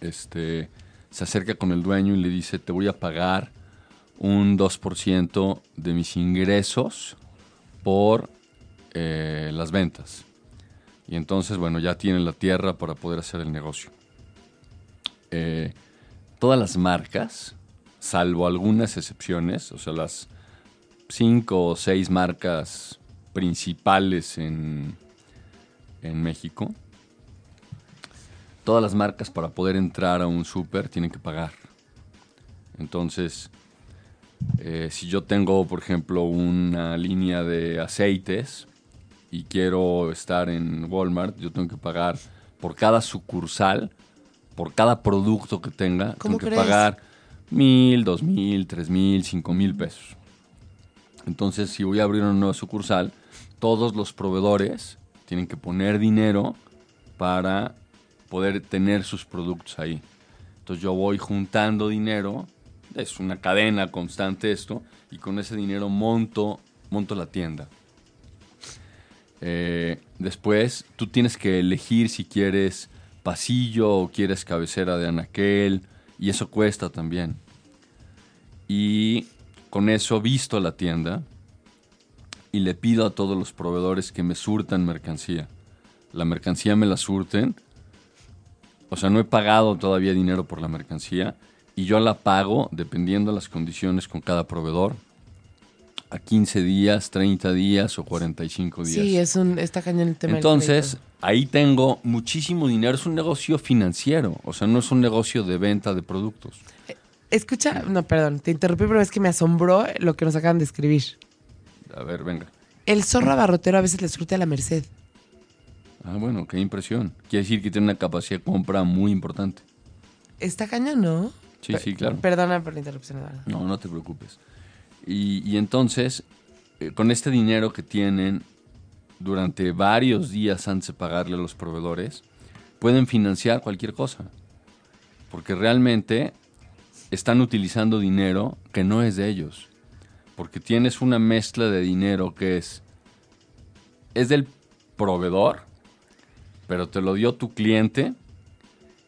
Este, se acerca con el dueño y le dice, te voy a pagar un 2% de mis ingresos por eh, las ventas. Y entonces, bueno, ya tienen la tierra para poder hacer el negocio. Eh, todas las marcas, salvo algunas excepciones, o sea, las cinco o seis marcas principales en, en México, todas las marcas para poder entrar a un súper tienen que pagar. Entonces, eh, si yo tengo, por ejemplo, una línea de aceites y quiero estar en Walmart, yo tengo que pagar por cada sucursal, por cada producto que tenga, ¿Cómo tengo que crees? pagar mil, dos mil, tres mil, cinco mil pesos. Entonces, si voy a abrir una nueva sucursal, todos los proveedores tienen que poner dinero para poder tener sus productos ahí. Entonces yo voy juntando dinero, es una cadena constante esto, y con ese dinero monto, monto la tienda. Eh, después tú tienes que elegir si quieres pasillo o quieres cabecera de anaquel, y eso cuesta también. Y con eso visto la tienda y le pido a todos los proveedores que me surtan mercancía. La mercancía me la surten. O sea, no he pagado todavía dinero por la mercancía y yo la pago dependiendo de las condiciones con cada proveedor. A 15 días, 30 días o 45 días. Sí, es un, está cañón el tema Entonces, ahí tengo muchísimo dinero. Es un negocio financiero. O sea, no es un negocio de venta de productos. Escucha, no, perdón, te interrumpí, pero es que me asombró lo que nos acaban de escribir. A ver, venga. El zorro abarrotero a veces le surte a la merced. Ah, bueno, qué impresión. Quiere decir que tiene una capacidad de compra muy importante. Está cañón, ¿no? Sí, sí, claro. Perdona por la interrupción, Eduardo. No, no te preocupes. Y, entonces, eh, con este dinero que tienen durante varios días antes de pagarle a los proveedores, pueden financiar cualquier cosa. Porque realmente están utilizando dinero que no es de ellos. Porque tienes una mezcla de dinero que es, es del proveedor, pero te lo dio tu cliente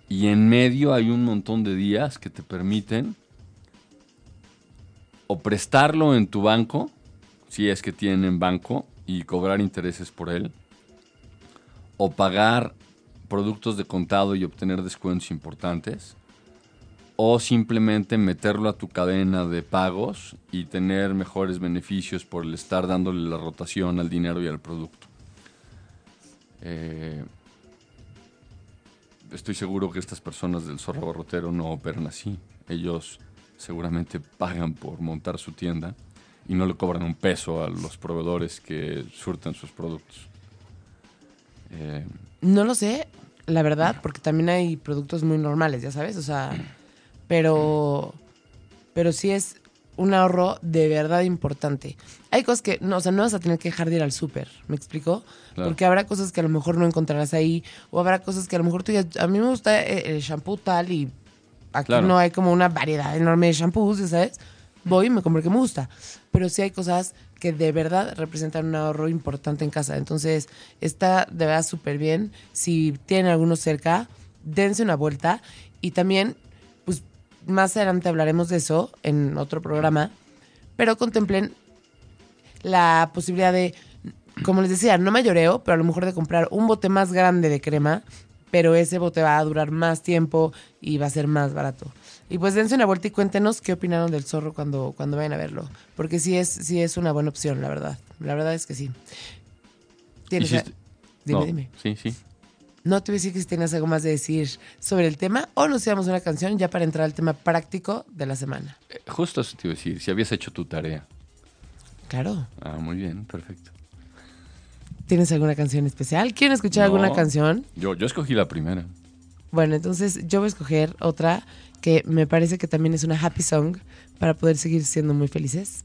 Y en medio hay un montón de días que te permiten o prestarlo en tu banco, si es que tienen banco, y cobrar intereses por él, o pagar productos de contado y obtener descuentos importantes, o simplemente meterlo a tu cadena de pagos y tener mejores beneficios por el estar dándole la rotación al dinero y al producto. Eh, estoy seguro que estas personas del zorro barrotero no operan así. Ellos seguramente pagan por montar su tienda y no le cobran un peso a los proveedores que surten sus productos. Eh, no lo sé, la verdad, porque también hay productos muy normales, ya sabes, o sea, [clears throat] pero, pero sí es un ahorro de verdad importante. Hay cosas que, no, o sea, no vas a tener que dejar de ir al súper, ¿me explico? Porque habrá cosas que a lo mejor no encontrarás ahí, o habrá cosas que a lo mejor tú digas, a mí me gusta el shampoo tal y aquí no hay como una variedad enorme de shampoos, ¿sabes? Voy y me compro el que me gusta. Pero sí hay cosas que de verdad representan un ahorro importante en casa. Entonces, está de verdad súper bien. Si tienen alguno cerca, dense una vuelta. Y también más adelante hablaremos de eso en otro programa, pero contemplen la posibilidad de, como les decía, no mayoreo, pero a lo mejor de comprar un bote más grande de crema, pero ese bote va a durar más tiempo y va a ser más barato. Y pues dense una vuelta y cuéntenos qué opinaron del zorro cuando, cuando vayan a verlo, porque sí es, sí es una buena opción, la verdad. La verdad es que sí. ¿Tienes, dime, dime. Sí, sí. No te voy a decir que si tienes algo más de decir sobre el tema o nos llevamos una canción ya para entrar al tema práctico de la semana. Eh, justo eso te iba a decir, si habías hecho tu tarea. Claro. Ah, muy bien, perfecto. ¿Tienes alguna canción especial? ¿Quieren escuchar alguna canción? Yo, yo escogí la primera. Bueno, entonces yo voy a escoger otra que me parece que también es una happy song para poder seguir siendo muy felices.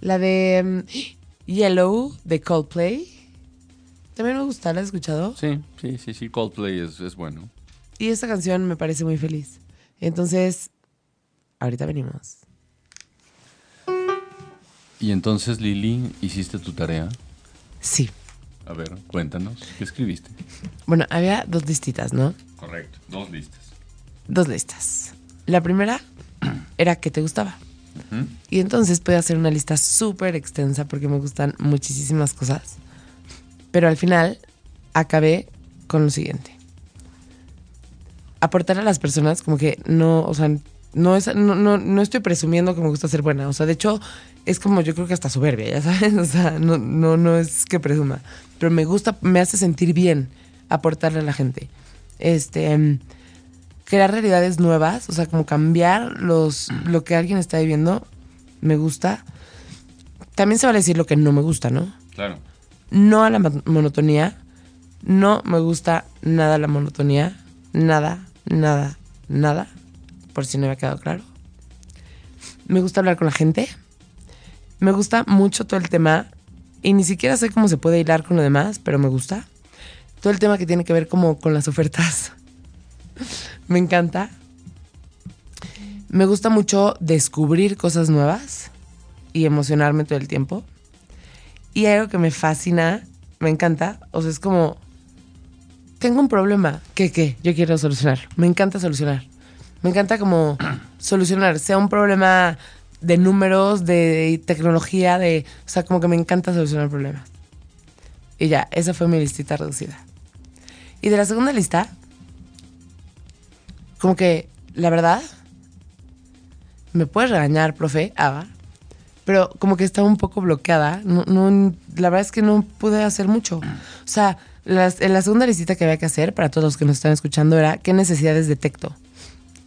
La de mm, Yellow de Coldplay. También me gusta, ¿la has escuchado? Sí, sí, sí, sí, Coldplay es, es bueno. Y esta canción me parece muy feliz. Entonces, ahorita venimos. Y entonces, Lili, ¿hiciste tu tarea? Sí. A ver, cuéntanos, ¿qué escribiste? Bueno, había dos listitas, ¿no? Correcto, dos listas. Dos listas. La primera [clears throat] era que te gustaba. Y entonces pude hacer una lista súper extensa porque me gustan muchísimas cosas. Pero al final acabé con lo siguiente. Aportar a las personas como que no, o sea, no, es, no, no, estoy presumiendo que me gusta ser buena. O sea, de hecho, es como yo creo que hasta soberbia, ya sabes. [laughs] O sea, no, no, no es que presuma. Pero me gusta, me hace sentir bien aportarle a la gente. Este, em, crear realidades nuevas, o sea, como cambiar los, lo que alguien está viviendo, me gusta. También se vale decir lo que no me gusta, ¿no? Claro no a la monotonía. No me gusta nada la monotonía. Nada, nada, nada. Por si no me ha quedado claro. Me gusta hablar con la gente. Me gusta mucho todo el tema. Y ni siquiera sé cómo se puede hilar con lo demás, pero me gusta. Todo el tema que tiene que ver como con las ofertas. [laughs] me encanta. Me gusta mucho descubrir cosas nuevas y emocionarme todo el tiempo. Y algo que me fascina, me encanta, o sea, es como, tengo un problema, ¿qué, qué? Yo quiero solucionar. Me encanta solucionar. Me encanta como [clears throat] solucionar, sea un problema de números, de tecnología, de, o sea, como que me encanta solucionar problemas. Y ya, esa fue mi listita reducida. Y de la segunda lista, como que, la verdad, me puedes regañar, profe, Ava, pero como que estaba un poco bloqueada. No, no, la verdad es que no pude hacer mucho. O sea, las, la segunda listita que había que hacer para todos los que nos están escuchando era qué necesidades detecto.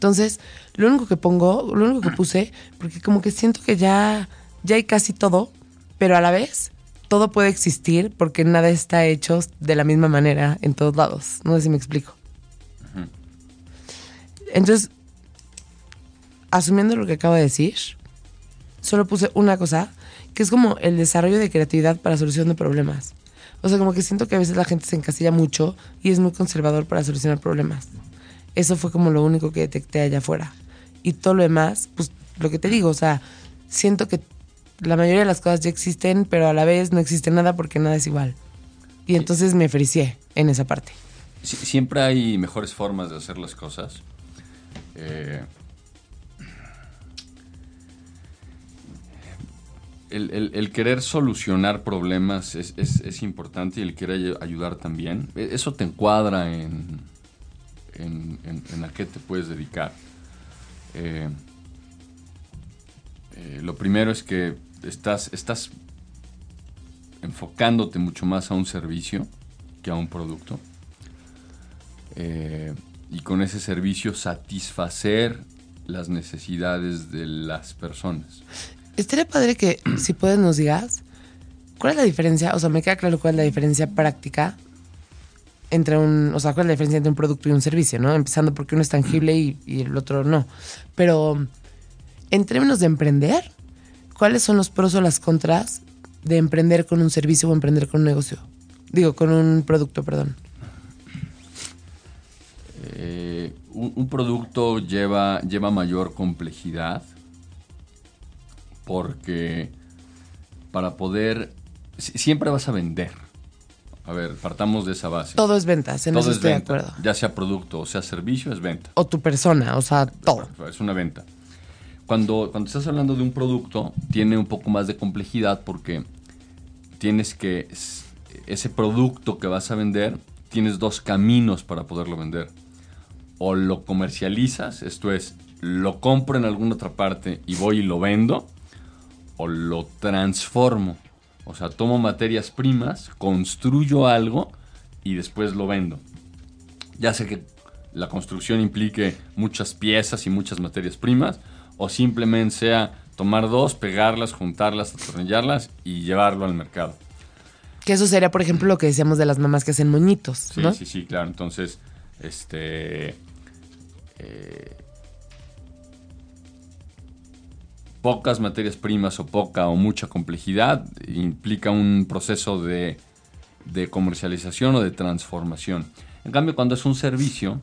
Entonces, lo único que pongo, lo único que [clears throat] puse, porque como que siento que ya, ya hay casi todo, pero a la vez todo puede existir porque nada está hecho de la misma manera en todos lados. No sé si me explico. Entonces, asumiendo lo que acabo de decir, solo puse una cosa, que es como el desarrollo de creatividad para solución de problemas. O sea, como que siento que a veces la gente se encasilla mucho y es muy conservador para solucionar problemas. Eso fue como lo único que detecté allá afuera. Y todo lo demás, pues lo que te digo, o sea, siento que la mayoría de las cosas ya existen, pero a la vez no existe nada porque nada es igual. Y entonces me fricié en esa parte. siempre hay mejores formas de hacer las cosas. Eh, el, el- el querer solucionar problemas es, es- es importante y el querer ay- ayudar también. E- Eso te encuadra en, en, en- en a qué te puedes dedicar. Eh, eh, lo primero es que estás, estás enfocándote mucho más a un servicio que a un producto. Eh, y con ese servicio satisfacer las necesidades de las personas. Estaría padre que, si puedes, nos digas cuál es la diferencia, o sea, me queda claro cuál es la diferencia práctica entre un, o sea, cuál es la diferencia entre un producto y un servicio, ¿no? Empezando porque uno es tangible y, el otro no. Pero en términos de emprender, ¿cuáles son los pros o las contras de emprender con un servicio o emprender con un negocio? Digo, con un producto, perdón. Eh, un, un producto lleva, lleva mayor complejidad porque para poder... si- Siempre vas a vender. A ver, partamos de esa base. Todo es ventas, en Todo eso es estoy venta. de acuerdo. Ya sea producto o sea servicio, es venta. O tu persona, o sea, todo. Es una venta. Cuando, cuando estás hablando de un producto, tiene un poco más de complejidad porque tienes que, ese producto que vas a vender, tienes dos caminos para poderlo vender. O lo comercializas, esto es, lo compro en alguna otra parte y voy y lo vendo, o lo transformo. O sea, tomo materias primas, construyo algo y después lo vendo. Ya sé que la construcción implique muchas piezas y muchas materias primas, o simplemente sea tomar dos, pegarlas, juntarlas, atornillarlas y llevarlo al mercado. Que eso sería, por ejemplo, lo que decíamos de las mamás que hacen moñitos, Sí, ¿no? sí, sí, claro. Entonces, este. eh, pocas materias primas o poca o mucha complejidad implica un proceso de, de comercialización o de transformación. En cambio, cuando es un servicio,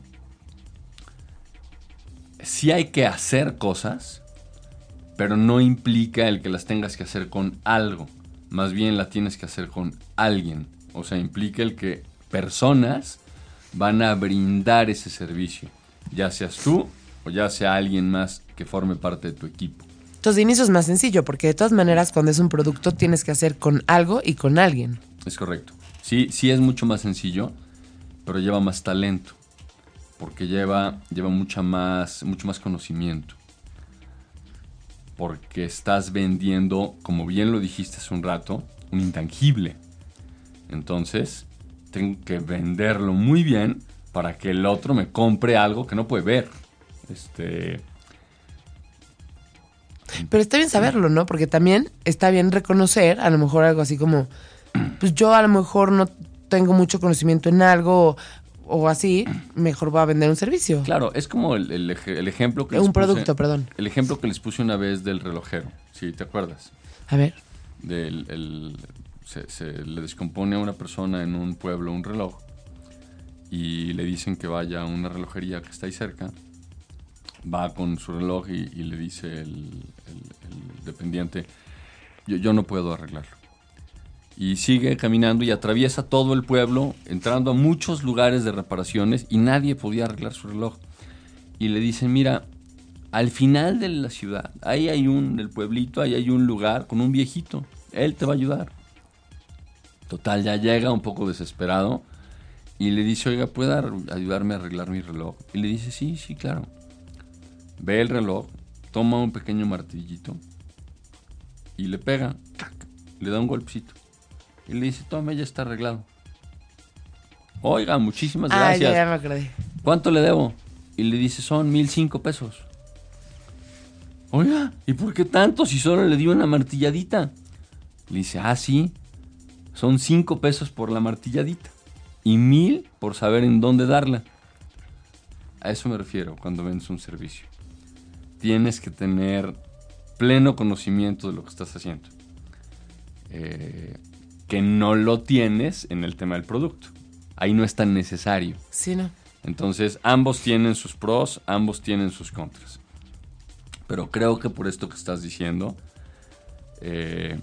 sí hay que hacer cosas, pero no implica el que las tengas que hacer con algo. Más bien la tienes que hacer con alguien. O sea, implica el que personas van a brindar ese servicio. Ya seas tú o ya sea alguien más que forme parte de tu equipo. Entonces, de inicio es más sencillo, porque de todas maneras, cuando es un producto, tienes que hacer con algo y con alguien. Es correcto. Sí, sí es mucho más sencillo, pero lleva más talento. Porque lleva, lleva mucha más, mucho más conocimiento. Porque estás vendiendo, como bien lo dijiste hace un rato, un intangible. Entonces, tengo que venderlo muy bien para que el otro me compre algo que no puede ver. Este, Pero está bien saberlo, ¿no? Porque también está bien reconocer, a lo mejor algo así como, pues yo a lo mejor no tengo mucho conocimiento en algo o así, mejor voy a vender un servicio. Claro, es como el, el ej- el ejemplo que les Un puse- producto, perdón. El ejemplo que les puse una vez del relojero, si te acuerdas. A ver. Del, el- se, se le descompone a una persona en un pueblo un reloj y le dicen que vaya a una relojería que está ahí cerca. Va con su reloj y, le dice el, dependiente, yo, no puedo arreglarlo. Y sigue caminando y atraviesa todo el pueblo, entrando a muchos lugares de reparaciones y nadie podía arreglar su reloj. Y le dicen, mira, al final de la ciudad, ahí hay un, del pueblito, ahí hay un lugar con un viejito. Él te va a ayudar. Total, ya llega un poco desesperado y le dice, oiga, ¿puede ar- ayudarme a arreglar mi reloj? Y le dice, sí, sí, claro. Ve el reloj, toma un pequeño martillito y le pega, ¡tac! le da un golpecito. Y le dice, tome, ya está arreglado. Oiga, muchísimas gracias. ya, ya me acordé. ¿Cuánto le debo? Y le dice, son mil cinco pesos. Oiga, ¿y por qué tanto si solo le dio una martilladita? Le dice, ah, sí, son cinco pesos por la martilladita y mil por saber en dónde darla. A eso me refiero cuando vendes un servicio. Tienes que tener pleno conocimiento de lo que estás haciendo. Eh, que no lo tienes en el tema del producto. Ahí no es tan necesario. Sí, ¿no? Entonces, ambos tienen sus pros, ambos tienen sus contras. Pero creo que por esto que estás diciendo, eh,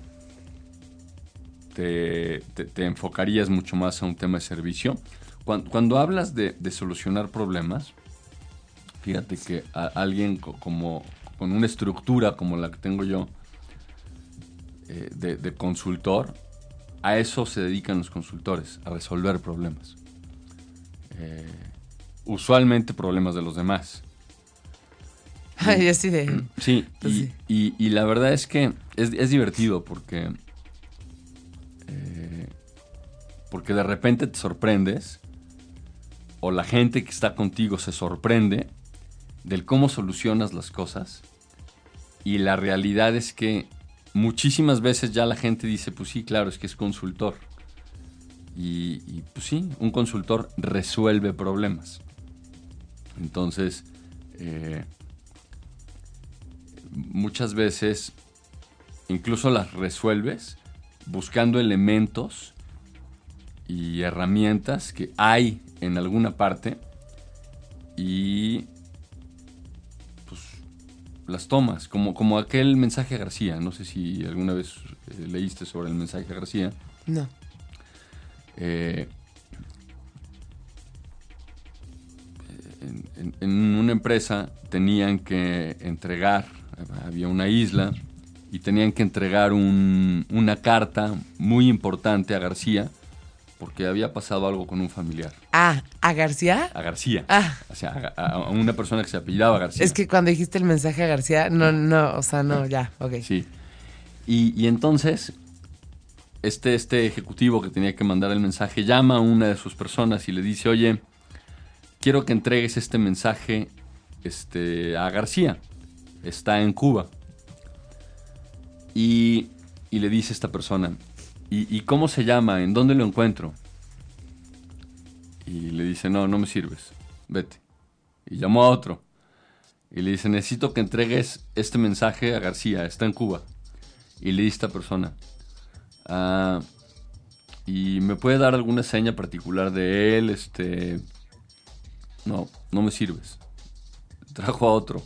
te, te- te enfocarías mucho más a un tema de servicio cuando, cuando hablas de, de solucionar problemas, fíjate que a- alguien co- como con una estructura como la que tengo yo eh, de, de consultor, a eso se dedican los consultores, a resolver problemas. Eh, usualmente problemas de los demás. [laughs] Ay, así de. [clears throat] Sí, Pues y, sí. y- y la verdad es que es, es divertido porque. eh, porque de repente te sorprendes, o la gente que está contigo se sorprende del cómo solucionas las cosas. Y la realidad es que muchísimas veces ya la gente dice: Pues sí, claro, es que es consultor. Y, pues sí, un consultor resuelve problemas. Entonces. eh, muchas veces incluso las resuelves buscando elementos y herramientas que hay en alguna parte y las tomas, como, como aquel mensaje a García, no sé si alguna vez eh, leíste sobre el mensaje a García. No. Eh, en, en- en una empresa tenían que entregar, había una isla, y tenían que entregar un- una carta muy importante a García, porque había pasado algo con un familiar. Ah, ¿a García? A García. Ah. O sea, a, a una persona que se apellidaba García. Es que cuando dijiste el mensaje a García, no, no, o sea, no, ya, ok. Sí. Y, y entonces, este, este ejecutivo que tenía que mandar el mensaje llama a una de sus personas y le dice, oye, quiero que entregues este mensaje este, a García. Está en Cuba. Y, y le dice esta persona, ¿y, cómo se llama? ¿En dónde lo encuentro? Y le dice, no, no me sirves. Vete. Y llamó a otro. Y le dice, necesito que entregues este mensaje a García, está en Cuba. Y le dice esta persona, "Ah, ¿y me puede dar alguna seña particular de él? Este, no, no me sirves. Trajo a otro.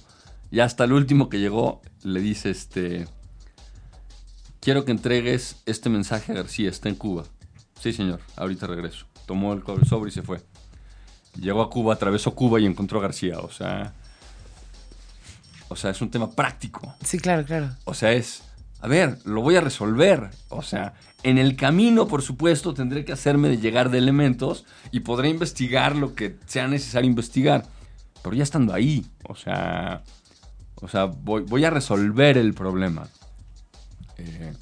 Y hasta el último que llegó, le dice, este, quiero que entregues este mensaje a García, está en Cuba. Sí, señor, ahorita regreso. Tomó el sobre y se fue. Llegó a Cuba, atravesó Cuba y encontró a García. O sea, o sea, es un tema práctico. Sí, claro, claro. O sea, es, a ver, lo voy a resolver. O sea, en el camino, por supuesto, tendré que hacerme de llegar de elementos y podré investigar lo que sea necesario investigar. Pero ya estando ahí, o sea, o sea, voy, voy a resolver el problema. Eh,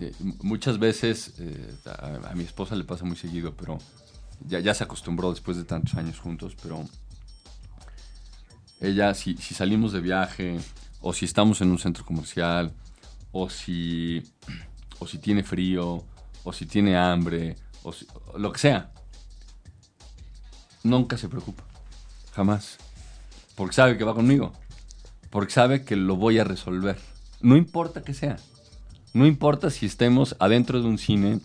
eh, muchas veces, eh, a, mi esposa le pasa muy seguido, pero ya, se acostumbró después de tantos años juntos, pero ella, si, salimos de viaje, o si estamos en un centro comercial, o si, o si tiene frío, o si tiene hambre, o lo que sea, nunca se preocupa. Jamás. Porque sabe que va conmigo. Porque sabe que lo voy a resolver. No importa que sea. No importa si estemos adentro de un cine,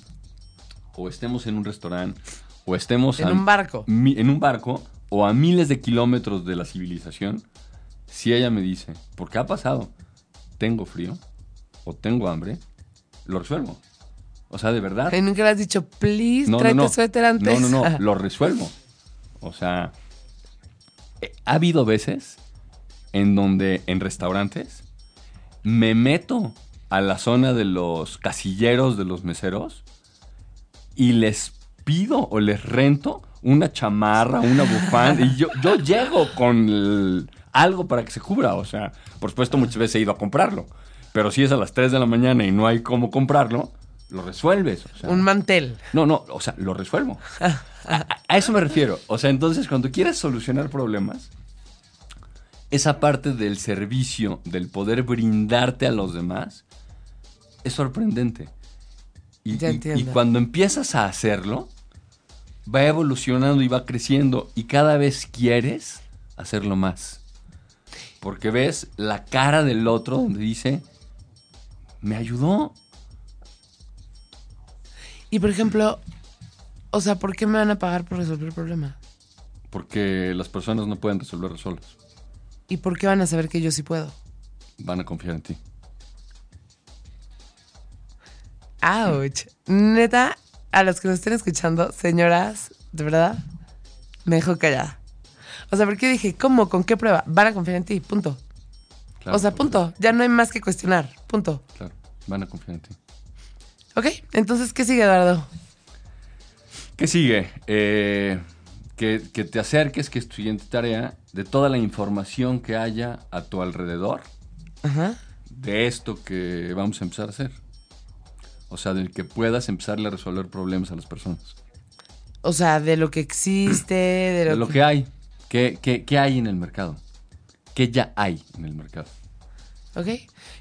o estemos en un restaurante, o estemos En a- un barco. mi- en un barco o a miles de kilómetros de la civilización, si ella me dice, ¿por qué ha pasado? Tengo frío o tengo hambre, lo resuelvo. O sea, de verdad. Y nunca le has dicho, please, tráete suéter antes. No, no, no, [laughs] lo resuelvo. O sea, eh, ha habido veces en donde en restaurantes me meto a la zona de los casilleros de los meseros y les pido o les rento una chamarra, una bufanda y yo, yo llego con el- algo para que se cubra. O sea, por supuesto muchas veces he ido a comprarlo. Pero si es a las 3 de la mañana y no hay cómo comprarlo, lo resuelves. o sea. Un mantel. No, no, o sea, lo resuelvo. A, a- a eso me refiero. O sea, entonces cuando quieres solucionar problemas, esa parte del servicio, del poder brindarte a los demás, es sorprendente. Y, cuando empiezas a hacerlo, va evolucionando y va creciendo y cada vez quieres hacerlo más. Porque ves la cara del otro donde dice, me ayudó. Y por ejemplo, o sea, ¿por qué me van a pagar por resolver el problema? Porque las personas no pueden resolverlo solas. ¿Y por qué van a saber que yo sí puedo? Van a confiar en ti. Ouch. Neta, a los que nos estén escuchando, señoras, de verdad, me dejó callada. O sea, porque dije, ¿cómo? ¿Con qué prueba? Van a confiar en ti, punto. Claro, o sea, punto. Ya no hay más que cuestionar, punto. Claro, van a confiar en ti. Ok, entonces, ¿qué sigue, Eduardo? ¿Qué sigue? Eh, que, que te acerques, que es tu siguiente tarea, de toda la información que haya a tu alrededor Ajá. de esto que vamos a empezar a hacer. O sea, del que puedas empezarle a resolver problemas a las personas. O sea, de lo que existe, de lo, De lo que hay. ¿Qué, qué, qué hay en el mercado? ¿Qué ya hay en el mercado? Ok.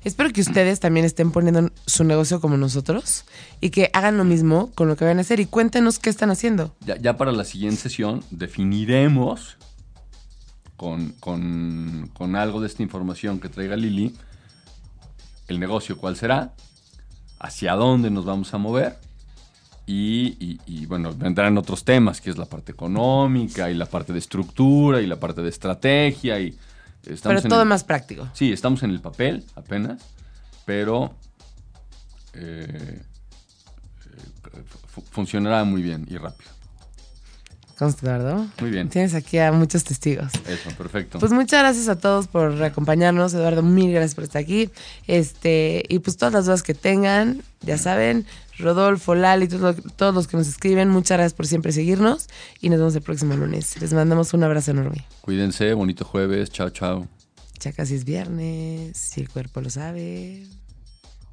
Espero que ustedes también estén poniendo su negocio como nosotros y que hagan lo mismo con lo que van a hacer y cuéntenos qué están haciendo. Ya, ya para la siguiente sesión definiremos con, con- con algo de esta información que traiga Lili el negocio cuál será, hacia dónde nos vamos a mover y, y- y, bueno, vendrán otros temas que es la parte económica y la parte de estructura y la parte de estrategia y estamos Pero todo el- más práctico. Sí, estamos en el papel apenas, pero eh, eh, fu- funcionará muy bien y rápido. Eduardo. Muy bien. Tienes aquí a muchos testigos. Eso, perfecto. Pues muchas gracias a todos por acompañarnos, Eduardo, mil gracias por estar aquí. Este, y pues todas las dudas que tengan, ya saben, Rodolfo, Lali, todo- todos los que nos escriben, muchas gracias por siempre seguirnos y nos vemos el próximo lunes. Les mandamos un abrazo enorme. Cuídense, bonito jueves, chao, chao. Ya casi es viernes, si el cuerpo lo sabe.